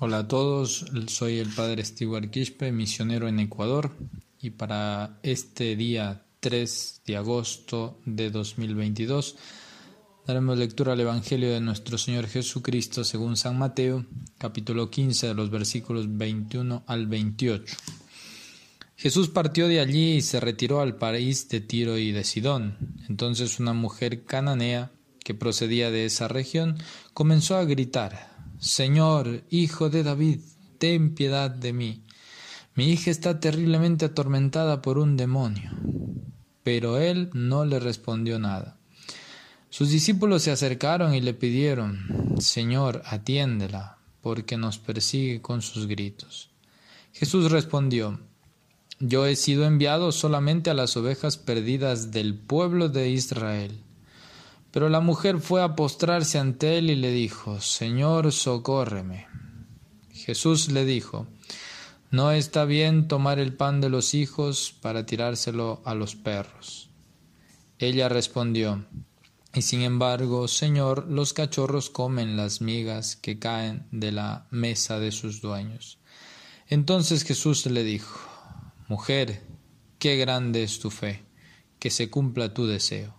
Hola a todos, soy el padre Stewart Quispe, misionero en Ecuador, y para este día 3 de agosto de 2022 daremos lectura al Evangelio de nuestro Señor Jesucristo según San Mateo, capítulo 15 de los versículos 21 al 28. Jesús partió de allí y se retiró al país de Tiro y de Sidón. Entonces una mujer cananea que procedía de esa región comenzó a gritar Señor, hijo de David, ten piedad de mí. Mi hija está terriblemente atormentada por un demonio. Pero él no le respondió nada. Sus discípulos se acercaron y le pidieron, Señor, atiéndela, porque nos persigue con sus gritos. Jesús respondió, Yo he sido enviado solamente a las ovejas perdidas del pueblo de Israel. Pero la mujer fue a postrarse ante él y le dijo, Señor, socórreme. Jesús le dijo, No está bien tomar el pan de los hijos para tirárselo a los perros. Ella respondió, Y sin embargo, Señor, los cachorros comen las migas que caen de la mesa de sus dueños. Entonces Jesús le dijo, Mujer, qué grande es tu fe, que se cumpla tu deseo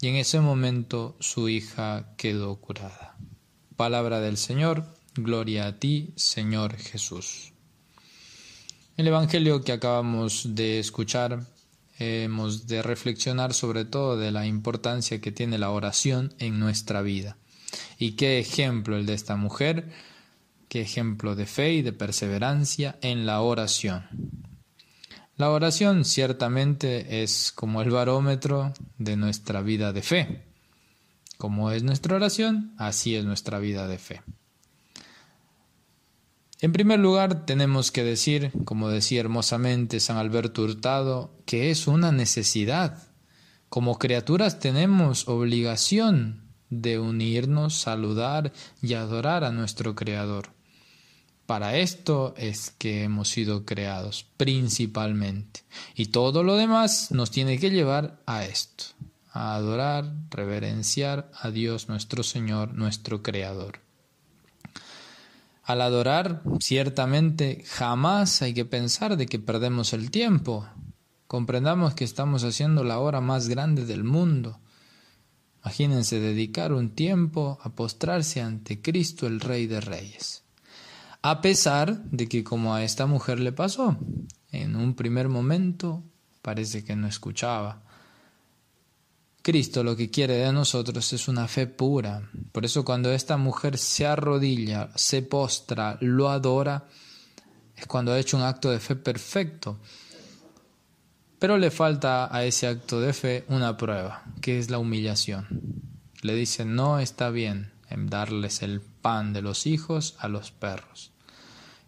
y en ese momento su hija quedó curada. Palabra del Señor, gloria a ti, Señor Jesús. El Evangelio que acabamos de escuchar hemos de reflexionar sobre todo de la importancia que tiene la oración en nuestra vida. Y qué ejemplo el de esta mujer, qué ejemplo de fe y de perseverancia en la oración. La oración ciertamente es como el barómetro de nuestra vida de fe. Como es nuestra oración, así es nuestra vida de fe. En primer lugar, tenemos que decir, como decía hermosamente San Alberto Hurtado, que es una necesidad. Como criaturas tenemos obligación de unirnos, saludar y adorar a nuestro Creador. Para esto es que hemos sido creados principalmente. Y todo lo demás nos tiene que llevar a esto, a adorar, reverenciar a Dios nuestro Señor, nuestro Creador. Al adorar, ciertamente jamás hay que pensar de que perdemos el tiempo. Comprendamos que estamos haciendo la hora más grande del mundo. Imagínense dedicar un tiempo a postrarse ante Cristo el Rey de Reyes a pesar de que como a esta mujer le pasó, en un primer momento parece que no escuchaba. Cristo lo que quiere de nosotros es una fe pura. Por eso cuando esta mujer se arrodilla, se postra, lo adora, es cuando ha hecho un acto de fe perfecto. Pero le falta a ese acto de fe una prueba, que es la humillación. Le dice, no está bien en darles el pan de los hijos a los perros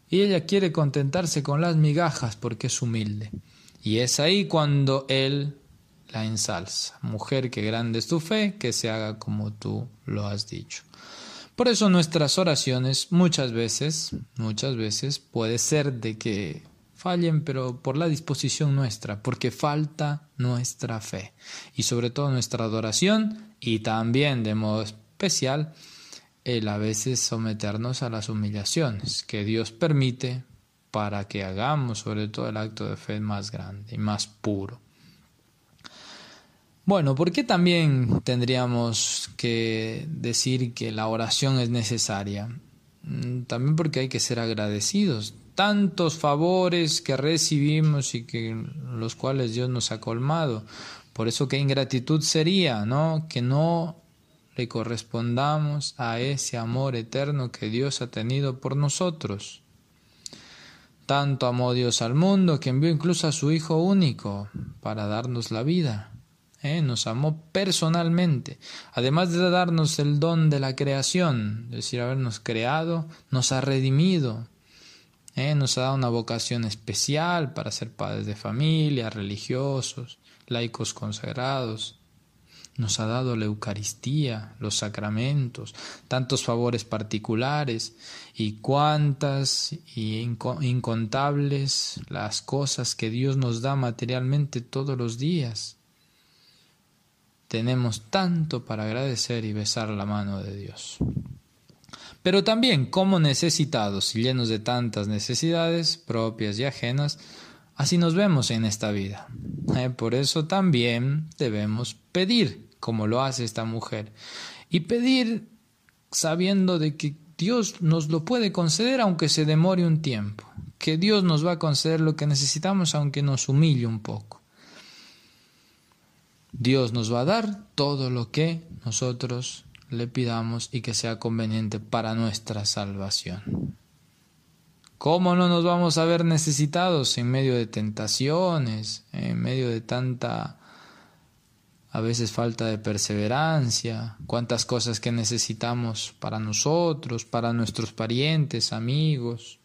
y ella quiere contentarse con las migajas porque es humilde. Y es ahí cuando él la ensalza. Mujer, que grande es tu fe, que se haga como tú lo has dicho. Por eso nuestras oraciones muchas veces, muchas veces puede ser de que fallen, pero por la disposición nuestra, porque falta nuestra fe y sobre todo nuestra adoración y también de modo especial el a veces someternos a las humillaciones que Dios permite para que hagamos sobre todo el acto de fe más grande y más puro. Bueno, ¿por qué también tendríamos que decir que la oración es necesaria? Mm, también porque hay que ser agradecidos. Tantos favores que recibimos y que los cuales Dios nos ha colmado. Por eso qué ingratitud sería, ¿no? Que no le correspondamos a ese amor eterno que Dios ha tenido por nosotros. Tanto amó Dios al mundo que envió incluso a su Hijo único para darnos la vida. ¿eh? Nos amó personalmente, además de darnos el don de la creación, es decir, habernos creado, nos ha redimido. ¿eh? Nos ha dado una vocación especial para ser padres de familia, religiosos, laicos consagrados nos ha dado la Eucaristía, los sacramentos, tantos favores particulares y cuántas y incontables las cosas que Dios nos da materialmente todos los días. Tenemos tanto para agradecer y besar la mano de Dios. pero también como necesitados y llenos de tantas necesidades propias y ajenas, así nos vemos en esta vida. Eh, por eso también debemos pedir, como lo hace esta mujer, y pedir sabiendo de que Dios nos lo puede conceder aunque se demore un tiempo, que Dios nos va a conceder lo que necesitamos aunque nos humille un poco. Dios nos va a dar todo lo que nosotros le pidamos y que sea conveniente para nuestra salvación. ¿Cómo no nos vamos a ver necesitados en medio de tentaciones, en medio de tanta a veces falta de perseverancia, cuántas cosas que necesitamos para nosotros, para nuestros parientes, amigos,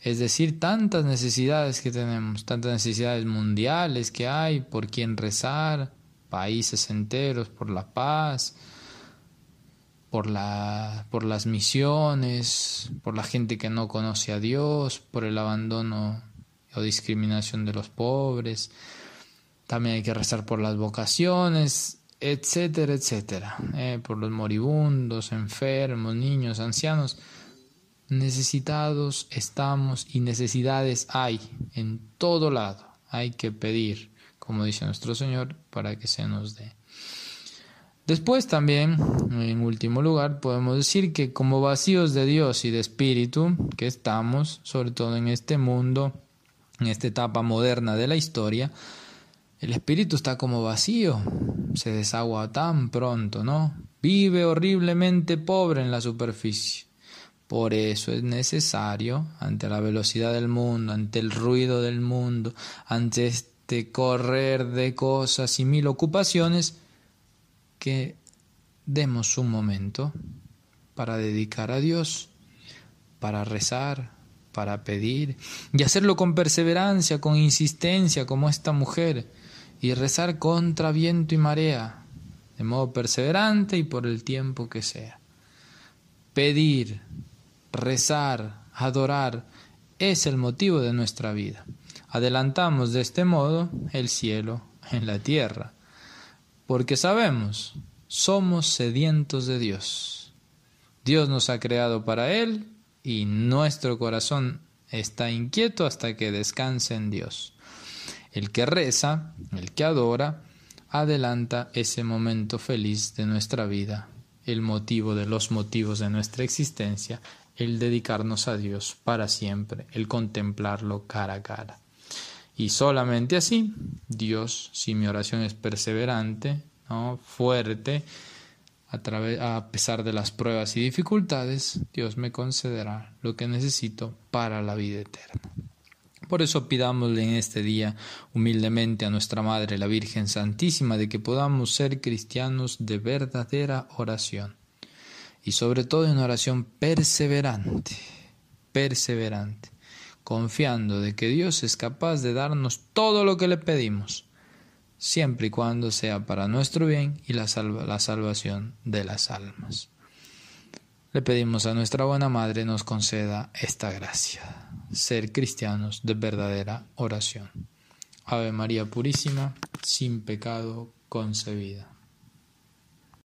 es decir, tantas necesidades que tenemos, tantas necesidades mundiales que hay, por quién rezar, países enteros, por la paz, por, la, por las misiones, por la gente que no conoce a Dios, por el abandono o discriminación de los pobres. También hay que rezar por las vocaciones, etcétera, etcétera. Eh, por los moribundos, enfermos, niños, ancianos. Necesitados estamos y necesidades hay en todo lado. Hay que pedir como dice nuestro Señor, para que se nos dé. Después también, en último lugar, podemos decir que como vacíos de Dios y de espíritu que estamos, sobre todo en este mundo, en esta etapa moderna de la historia, el espíritu está como vacío, se desagua tan pronto, ¿no? Vive horriblemente pobre en la superficie. Por eso es necesario, ante la velocidad del mundo, ante el ruido del mundo, ante este correr de cosas y mil ocupaciones, que demos un momento para dedicar a Dios, para rezar, para pedir y hacerlo con perseverancia, con insistencia, como esta mujer, y rezar contra viento y marea, de modo perseverante y por el tiempo que sea. Pedir, rezar, adorar, es el motivo de nuestra vida. Adelantamos de este modo el cielo en la tierra, porque sabemos, somos sedientos de Dios. Dios nos ha creado para Él y nuestro corazón está inquieto hasta que descanse en Dios. El que reza, el que adora, adelanta ese momento feliz de nuestra vida, el motivo de los motivos de nuestra existencia, el dedicarnos a Dios para siempre, el contemplarlo cara a cara. Y solamente así, Dios, si mi oración es perseverante, ¿no? fuerte, a, través, a pesar de las pruebas y dificultades, Dios me concederá lo que necesito para la vida eterna. Por eso pidámosle en este día humildemente a nuestra Madre, la Virgen Santísima, de que podamos ser cristianos de verdadera oración y sobre todo en oración perseverante, perseverante confiando de que Dios es capaz de darnos todo lo que le pedimos, siempre y cuando sea para nuestro bien y la, la salvación de las almas. Le pedimos a nuestra buena Madre nos conceda esta gracia, ser cristianos de verdadera oración. Ave María Purísima, sin pecado concebida.